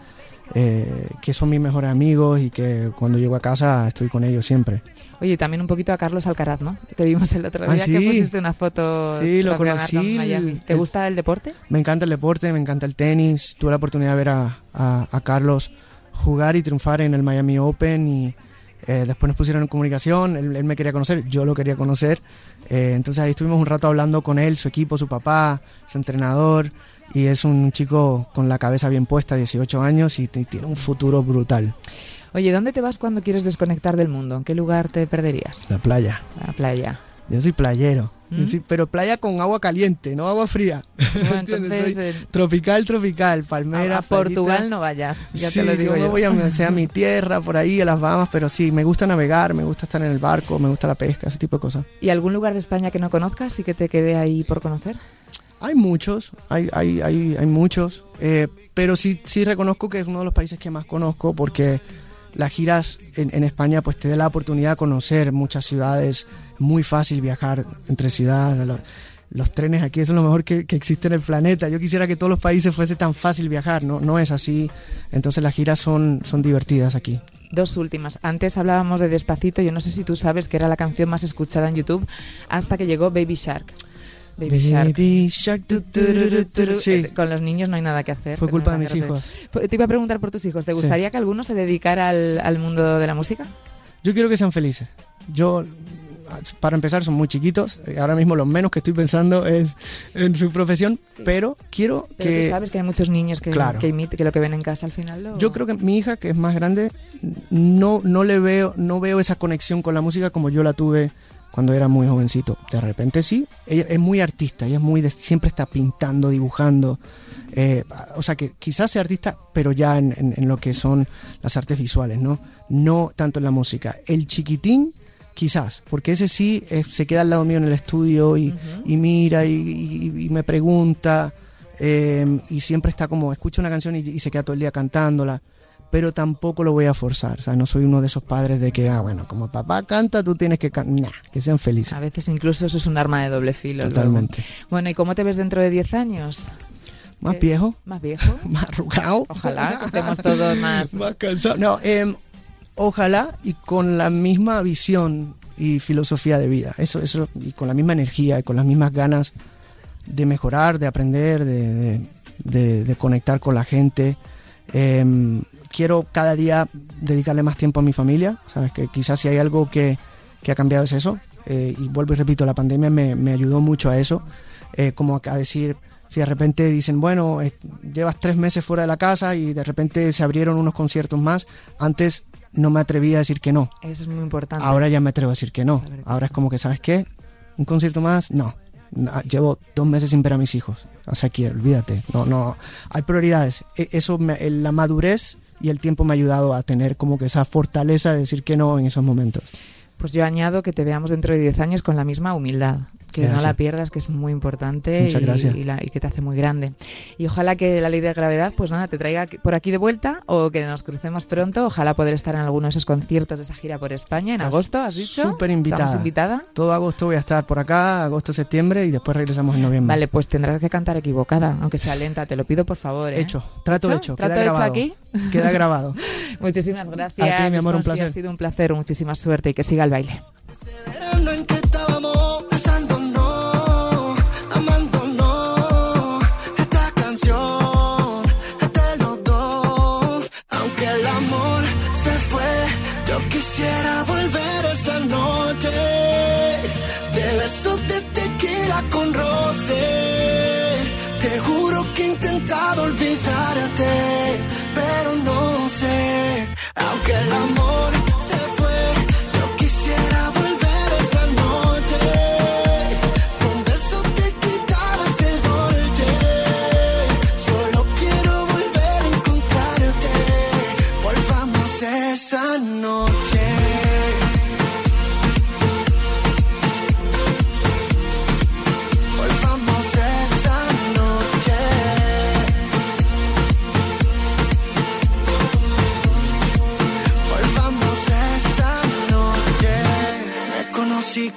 eh, que son mis mejores amigos y que cuando llego a casa estoy con ellos siempre. Oye, también un poquito a Carlos Alcaraz, ¿no? Te vimos el otro día ah, que pusiste una foto. Sí, lo conocí. ¿Te gusta el deporte? Me encanta el deporte, me encanta el tenis. Tuve la oportunidad de ver a, a Carlos jugar y triunfar en el Miami Open y eh, después nos pusieron en comunicación, él, me quería conocer, yo lo quería conocer. Eh, entonces ahí estuvimos un rato hablando con él, su equipo, su papá, su entrenador. Y es un chico con la cabeza bien puesta, 18 años, y tiene un futuro brutal. Oye, ¿dónde te vas cuando quieres desconectar del mundo? ¿En qué lugar te perderías? La playa. La playa. Yo soy playero. ¿Mm? pero playa con agua caliente, no agua fría. [LAUGHS] Eh, tropical, tropical, palmera. A, Portugal no vayas, ya te lo digo. Yo, yo. voy a, sea, mi [LAUGHS] tierra, por ahí, a las Bahamas, pero sí, me gusta navegar, me gusta estar en el barco, me gusta la pesca, ese tipo de cosas. ¿Y algún lugar de España que no conozcas y que te quede ahí por conocer? Hay muchos, hay, hay, hay, hay muchos, eh, pero sí, sí reconozco que es uno de los países que más conozco porque las giras en, España pues te da la oportunidad de conocer muchas ciudades, muy fácil viajar entre ciudades. los trenes aquí es lo mejor que, que, existe en el planeta. Yo quisiera que todos los países fuese tan fácil viajar, no, no es así. Entonces las giras son, son divertidas aquí. Dos últimas. Antes hablábamos de Despacito, yo no sé si tú sabes que era la canción más escuchada en YouTube hasta que llegó Baby Shark. Baby, Shark. Sí. Con los niños no hay nada que hacer. Fue culpa de mis hijos. Te iba a preguntar por tus hijos. ¿Te gustaría que alguno se dedicara al, al mundo de la música? Yo quiero que sean felices. Yo para empezar son muy chiquitos. Ahora mismo lo menos que estoy pensando es en su profesión, sí. pero quiero pero que... Tú sabes que hay muchos niños que, claro. que, que lo que ven en casa al final lo... Yo creo que mi hija, que es más grande, no, no le veo, no veo esa conexión con la música como yo la tuve cuando era muy jovencito. De repente sí, ella es muy artista, ella es muy de, siempre está pintando, dibujando. Eh, o sea que quizás sea artista, pero ya en, en, en, lo que son las artes visuales, ¿no? No tanto en la música. El chiquitín, quizás, porque ese sí eh, se queda al lado mío en el estudio y, uh -huh. y mira y, y, y, me pregunta eh, y siempre está como, escucha una canción y, se queda todo el día cantándola pero tampoco lo voy a forzar. O sea, no soy uno de esos padres de que, ah, bueno, como papá canta, tú tienes que cantar. Nah, que sean felices. A veces incluso eso es un arma de doble filo. Totalmente. Luego. Bueno, ¿y cómo te ves dentro de 10 años? Más viejo. Más viejo. [LAUGHS] más arrugado. Ojalá [LAUGHS] que estemos todos más. [LAUGHS] más cansados. No, eh, ojalá y con la misma visión y filosofía de vida. Eso, eso, y con la misma energía y con las mismas ganas de mejorar, de aprender, de, de, de, de conectar con la gente. Eh, quiero cada día dedicarle más tiempo a mi familia, sabes que quizás si hay algo que, que ha cambiado es eso, eh, y vuelvo y repito, la pandemia me, me ayudó mucho a eso, eh, como a decir, si de repente dicen, bueno, eh, llevas tres meses fuera de la casa y de repente se abrieron unos conciertos más, antes no me atrevía a decir que no. Eso es muy importante. Ahora ya me atrevo a decir que no. Ahora es como que, ¿sabes qué? ¿Un concierto más? No. Llevo dos meses sin ver a mis hijos. O sea, aquí, olvídate. No, no. Hay prioridades. Eso, me, la madurez y el tiempo me ha ayudado a tener como que esa fortaleza de decir que no en esos momentos. Pues yo añado que te veamos dentro de 10 años con la misma humildad. Que gracias. no la pierdas, que es muy importante y, gracias. Y, la, y, que te hace muy grande. Y ojalá que la ley de gravedad, pues nada, te traiga por aquí de vuelta o que nos crucemos pronto. Ojalá poder estar en alguno de esos conciertos de esa gira por España en Estás agosto, ¿has dicho? Súper invitada. invitada. Todo agosto voy a estar por acá, agosto, septiembre y después regresamos en noviembre. Vale, pues tendrás que cantar equivocada, aunque sea lenta, te lo pido por favor. ¿eh? Hecho, trato ¿Hecho? hecho. ¿Trato queda hecho grabado. aquí? Queda grabado. [LAUGHS] Muchísimas gracias. A ti, mi amor, un placer. ha sido un placer, muchísima suerte y que siga el baile.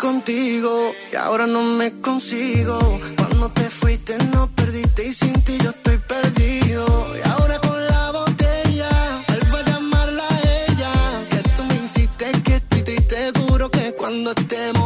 Y ahora no me consigo. Cuando te fuiste no perdiste y sin ti yo estoy perdido. Y ahora con la botella, vuelvo a llamarla a ella. Que tú me hiciste que estoy triste, juro que cuando estemos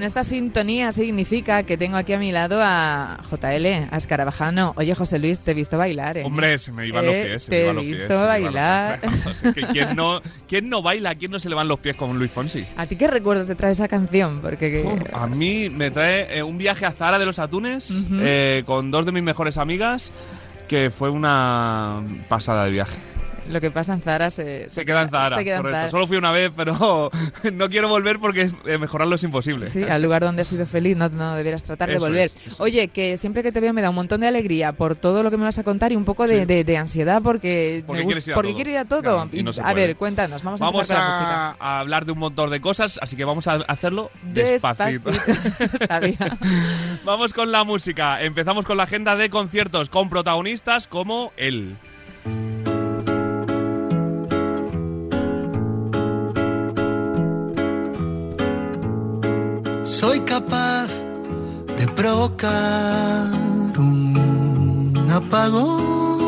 Con esta sintonía significa que tengo aquí a mi lado a JL, a Escarabajano. Oye, José Luis, te he visto bailar, ¿eh? Hombre, se me iban los Eh, pies. se te me he los visto los bailar. pies. Vamos, es que ¿quién, no, ¿Quién no baila? ¿Quién no se le van los pies como Luis Fonsi? ¿A ti qué recuerdos te trae esa canción? Porque Uf, a mí me trae eh, un viaje a Zara de los Atunes eh, con dos de mis mejores amigas que fue una pasada de viaje. Lo que pasa en Zara se, Se queda en Zara, se queda en. Zara. Solo fui una vez, pero [LAUGHS] no quiero volver porque eh, mejorarlo es imposible. Sí, al lugar donde has sido feliz no, no debieras tratar de Eso volver. es, Oye, que siempre que te veo me da un montón de alegría por todo lo que me vas a contar y un poco de, Sí. de- de ansiedad porque, Porque me quieres ir a porque todo. quiero ir a todo. Claro, y no se a ver, cuéntanos, vamos a Vamos con la música. a, a hablar de un montón de cosas, así que vamos a hacerlo despacito. Despacito. [LAUGHS] Sabía. [LAUGHS] Vamos con la música. Empezamos con la agenda de conciertos con protagonistas como él. Soy capaz de provocar un apagón.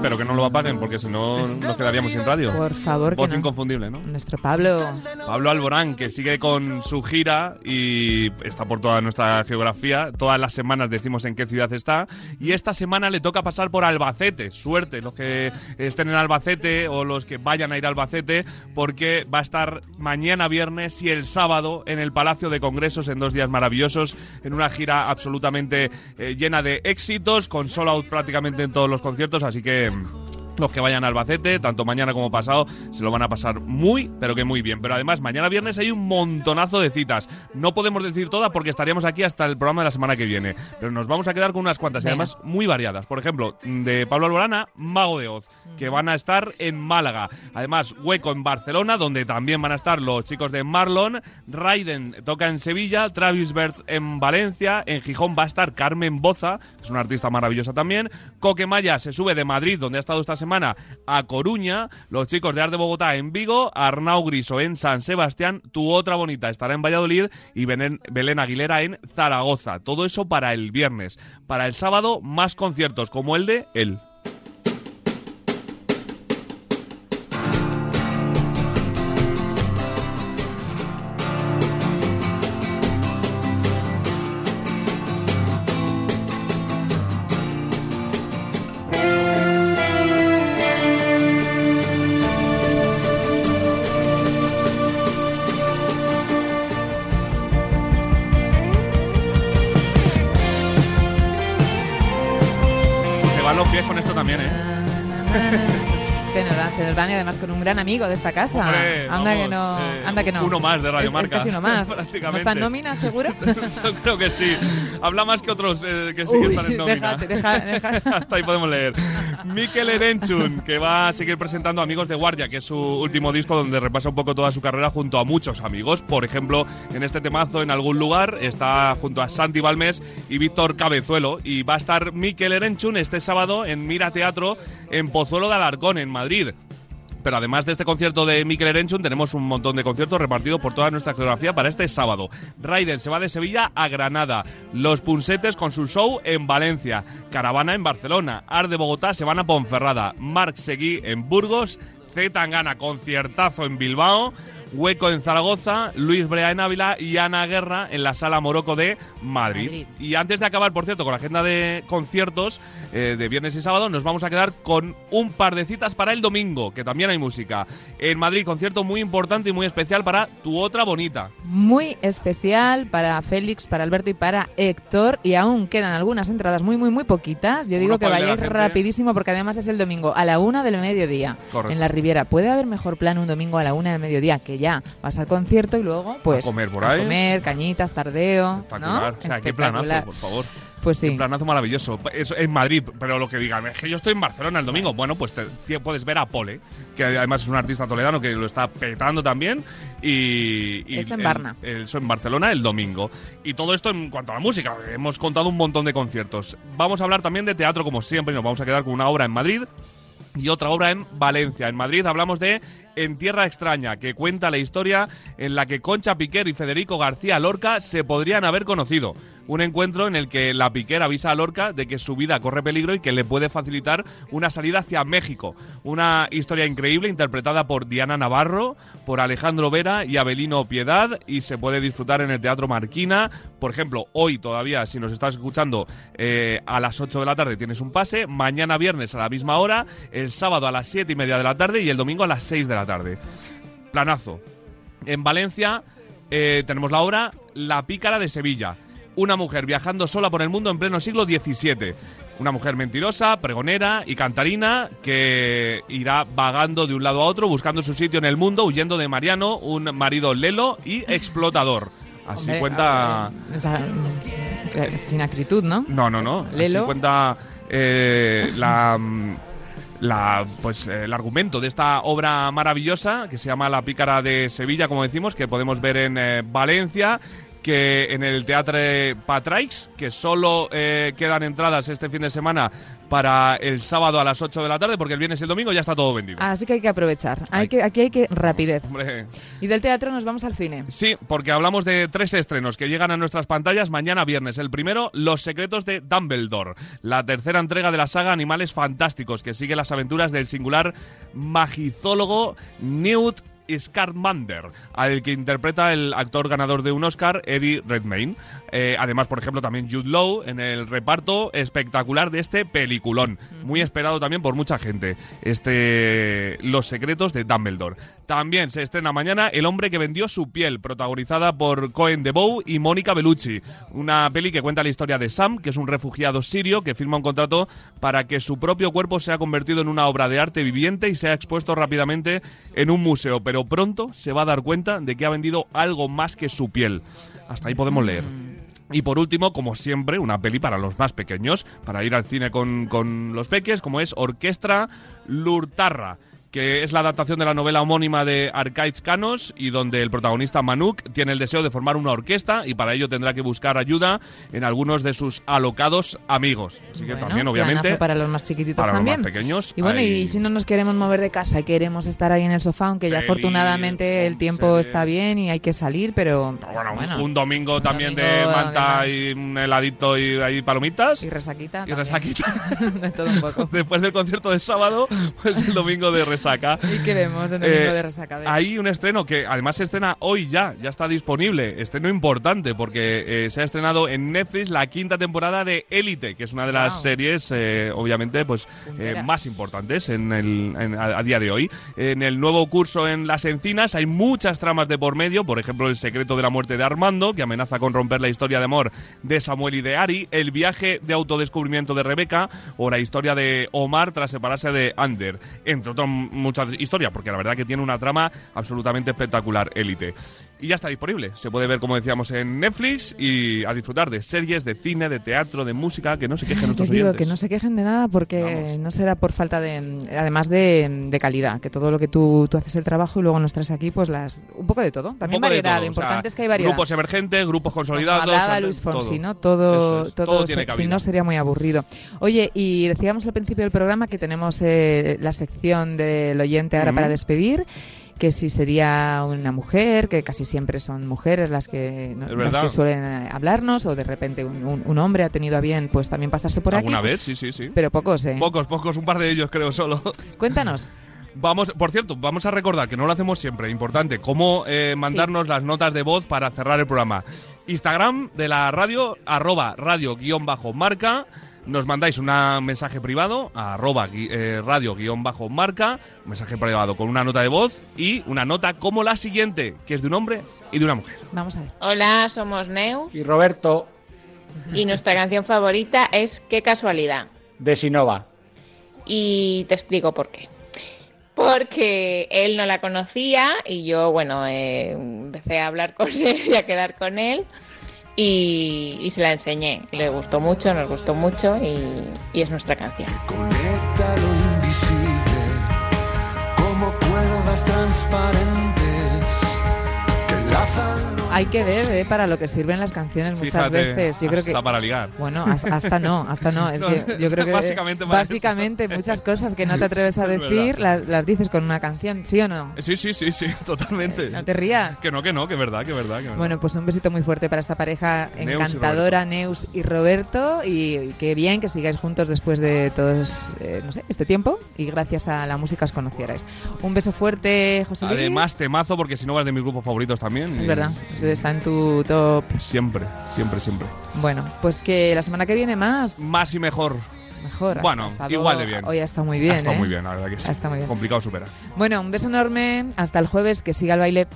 Pero que no lo apaguen porque si no nos quedaríamos sin radio. Por favor, que no. inconfundible, ¿no? Nuestro Pablo. Pablo Alborán, que sigue con su gira y está por toda nuestra geografía. Todas las semanas decimos en qué ciudad está. Y esta semana le toca pasar por Albacete. Suerte los que estén en Albacete o los que vayan a ir a Albacete, porque va a estar mañana viernes y el sábado en el Palacio de Congresos en dos días maravillosos, en una gira absolutamente eh, llena de éxitos, con solo out prácticamente en todos los conciertos. Así que. I'm. Los que vayan a Albacete, tanto mañana como pasado, se lo van a pasar muy, pero que muy bien. Pero además, mañana viernes hay un montonazo de citas. No podemos decir todas porque estaríamos aquí hasta el programa de la semana que viene. Pero nos vamos a quedar con unas cuantas y además muy variadas. Por ejemplo, de Pablo Alborana, Mago de Oz, que van a estar en Málaga. Además, Hueco en Barcelona, donde también van a estar los chicos de Marlon. Raiden toca en Sevilla, Travis Bert en Valencia. En Gijón va a estar Carmen Boza, que es una artista maravillosa también. Coquemaya se sube de Madrid, donde ha estado esta semana, a Coruña. Los chicos de Arte Bogotá en Vigo. Arnau Griso en San Sebastián. Tu otra bonita estará en Valladolid. Y Belén, Belén Aguilera en Zaragoza. Todo eso para el viernes. Para el sábado, más conciertos como el de él. Además con un gran amigo de esta casa. Hombre, anda, que no, eh, anda que no. uno más de Radio Es- es Marca, casi uno más. [LAUGHS] prácticamente. ¿No está en nómina, seguro? [LAUGHS] Yo creo que sí. Habla más que otros eh, que sí que están en nómina. déjate, deja- deja- [LAUGHS] Hasta ahí podemos leer. Mikel Erenchun, que va a seguir presentando Amigos de Guardia, que es su último disco donde repasa un poco toda su carrera junto a muchos amigos. Por ejemplo, en este temazo, en algún lugar, está junto a Santi Balmes y Víctor Cabezuelo. Y va a estar Mikel Erenchun este sábado en Mira Teatro en Pozuelo de Alarcón, en Madrid. Pero además de este concierto de Mikel Erenchun, tenemos un montón de conciertos repartidos por toda nuestra geografía para este sábado. Raiden se va de Sevilla a Granada. Los Punsetes con su show en Valencia. Caravana en Barcelona. Ar de Bogotá se van a Ponferrada. Marc Seguí en Burgos. Z Tangana conciertazo en Bilbao. Hueco en Zaragoza, Luis Brea en Ávila y Ana Guerra en la Sala Moroco de Madrid. Madrid. Y antes de acabar, por cierto, con la agenda de conciertos eh, de viernes y sábado, nos vamos a quedar con un par de citas para el domingo, que también hay música. En Madrid, concierto muy importante y muy especial para Tu Otra Bonita. Muy especial para Félix, para Alberto y para Héctor. Y aún quedan algunas entradas muy, muy, muy poquitas. Yo digo que vayáis rapidísimo porque además es el domingo a la una del mediodía Correcto. en la Riviera. ¿Puede haber mejor plan un domingo a la una del mediodía? Que que ya vas al concierto y luego, pues. comer por ahí. comer, cañitas, tardeo. Espectacular. ¿no? O sea, qué planazo, por favor. Pues sí. Un planazo maravilloso. Es en Madrid, pero lo que digan, es que yo estoy en Barcelona el domingo. Bueno, pues te, te puedes ver a Pole, que además es un artista toledano que lo está petando también. Y, y Eso en Barna. el- Eso en Barcelona el domingo. Y todo esto en cuanto a la música. Hemos contado un montón de conciertos. Vamos a hablar también de teatro, como siempre. y Nos vamos a quedar con una obra en Madrid y otra obra en Valencia. En Madrid hablamos de En Tierra Extraña, que cuenta la historia en la que Concha Piquer y Federico García Lorca se podrían haber conocido. Un encuentro en el que la Piquer avisa a Lorca de que su vida corre peligro y que le puede facilitar una salida hacia México. Una historia increíble interpretada por Diana Navarro, por Alejandro Vera y Abelino Piedad y se puede disfrutar en el Teatro Marquina. Por ejemplo, hoy todavía, si nos estás escuchando eh, a las 8 de la tarde tienes un pase, mañana viernes a la misma hora, el sábado a las 7 y media de la tarde y el domingo a las 6 de la tarde. Planazo. En Valencia eh, tenemos la obra La pícara de Sevilla. Una mujer viajando sola por el mundo en pleno siglo XVII. Una mujer mentirosa, pregonera y cantarina que irá vagando de un lado a otro buscando su sitio en el mundo, huyendo de Mariano, un marido lelo y explotador. Así Hombre, cuenta... ver, eh, sin acritud, ¿no? No, no, no. Así Lelo. cuenta eh, la, mm, la, pues, eh, el argumento de esta obra maravillosa que se llama La Pícara de Sevilla, como decimos, que podemos ver en eh, Valencia que en el Teatre Patraix, que solo eh, quedan entradas este fin de semana para el sábado a las 8 de la tarde, porque el viernes y el domingo ya está todo vendido. Así que hay que aprovechar. Hay Ay. que, aquí hay que rapidez. Hombre, Y del teatro nos vamos al cine. Sí, porque hablamos de tres estrenos que llegan a nuestras pantallas mañana viernes. El primero, Los secretos de Dumbledore, la tercera entrega de la saga Animales Fantásticos, que sigue las aventuras del singular magizólogo Newt Scamander, al que interpreta el actor ganador de un Oscar, Eddie Redmayne. Eh, además, por ejemplo, también Jude Law en el reparto espectacular de este peliculón. Muy esperado también por mucha gente. Este Los secretos de Dumbledore. También se estrena mañana El hombre que vendió su piel, protagonizada por Cohen DeBow y Mónica Bellucci. Una peli que cuenta la historia de Sam, que es un refugiado sirio que firma un contrato para que su propio cuerpo sea convertido en una obra de arte viviente y sea expuesto rápidamente en un museo. Pero pronto se va a dar cuenta de que ha vendido algo más que su piel. Hasta ahí podemos leer. Y por último, como siempre, una peli para los más pequeños, para ir al cine con, con los peques, como es Orquestra Lurtarra que es la adaptación de la novela homónima de Arcaiz Canos y donde el protagonista Manuk tiene el deseo de formar una orquesta y para ello tendrá que buscar ayuda en algunos de sus alocados amigos. Así que Bueno, también, obviamente, para los más chiquititos para los también. más pequeños, Y bueno, hay- y si no nos queremos mover de casa y queremos estar ahí en el sofá, aunque ya Peli, afortunadamente el tiempo está bien y hay que salir, pero bueno, un- bueno, un domingo un también de domingo manta de- y un heladito y ahí palomitas. y resaquita. Y también. resaquita. [LAUGHS] de todo un poco. [LAUGHS] Después del concierto del sábado, pues el domingo de [LAUGHS] resaca. [LAUGHS] ¿Y qué vemos de domingo Eh, de resaca? Hay un estreno que además se estrena hoy ya, ya está disponible. Estreno importante porque eh, se ha estrenado en Netflix la quinta temporada de Élite, que es una de las Wow. series, eh, obviamente, pues eh, más importantes en el, en- a, a día de hoy. En el nuevo curso en Las Encinas hay muchas tramas de por medio, por ejemplo, el secreto de la muerte de Armando, que amenaza con romper la historia de amor de Samuel y de Ari, el viaje de autodescubrimiento de Rebeca o la historia de Omar tras separarse de Ander, entre otras muchas historias, porque la verdad que tiene una trama absolutamente espectacular, Élite. Y ya está disponible. Se puede ver, como decíamos, en Netflix y a disfrutar de series, de cine, de teatro, de música, que no se quejen nuestros digo oyentes. que no se quejen de nada porque Vamos. no será por falta de, además de, de calidad, que todo lo que tú, tú haces el trabajo y luego nos traes aquí, pues las un poco de todo. También variedad, todo, lo o sea, importante es que hay variedad. Grupos emergentes, grupos consolidados. Como hablaba ante- Luis Fonsi, todo. ¿no? Todo, es, todo, todo tiene si no sería muy aburrido. Oye, y decíamos al principio del programa que tenemos eh, la sección del oyente ahora para despedir que si sería una mujer, que casi siempre son mujeres las que, las que suelen eh, hablarnos, o de repente un, un- un hombre ha tenido a bien pues también pasarse por ¿Alguna aquí. vez? Sí, sí, sí. Pero pocos, ¿eh? Pocos, pocos, un par de ellos creo solo. Cuéntanos. [LAUGHS] Vamos, por cierto, vamos a recordar que no lo hacemos siempre, importante, cómo eh, mandarnos las notas de voz para cerrar el programa. Instagram de la radio, arroba radio guion bajo marca. Nos mandáis un mensaje privado, a arroba eh, radio guion bajo marca, un mensaje privado con una nota de voz y una nota como la siguiente, que es de un hombre y de una mujer. Vamos a ver. Hola, somos Neus y Roberto y nuestra canción favorita es Qué casualidad. de Sinova. Y te explico por qué. porque él no la conocía y yo, bueno, eh, empecé a hablar con [LAUGHS] él y a quedar con él y, se la enseñé. Le gustó mucho, nos gustó mucho y, es nuestra canción. Hay que ver eh, para lo que sirven las canciones muchas Fíjate, veces. Yo creo que hasta para ligar. Bueno, has- hasta no, hasta no. Es [LAUGHS] No, que yo creo [LAUGHS] que básicamente muchas cosas que no te atreves a [LAUGHS] decir las, las dices con una canción, ¿sí o no? Sí, sí, sí, sí, totalmente. No te rías. Que no, que no, que verdad, que verdad, que verdad. Bueno, pues un besito muy fuerte para esta pareja encantadora, Neus y Roberto. Y, y qué bien que sigáis juntos después de todos, eh, no sé, este tiempo. Y gracias a la música os conocierais. Un beso fuerte, José Luis. Además, temazo, porque si no vas de mis grupos favoritos también. Es verdad, está en tu top. Siempre, siempre, siempre. Bueno, pues que la semana que viene más. Más y mejor. Mejor. Bueno, igual de bien. Hoy ha estado muy bien. Ha estado ¿eh? muy bien, la verdad que sí. Ha estado muy bien. Complicado superar. Bueno, un beso enorme. Hasta el jueves. Que siga el baile.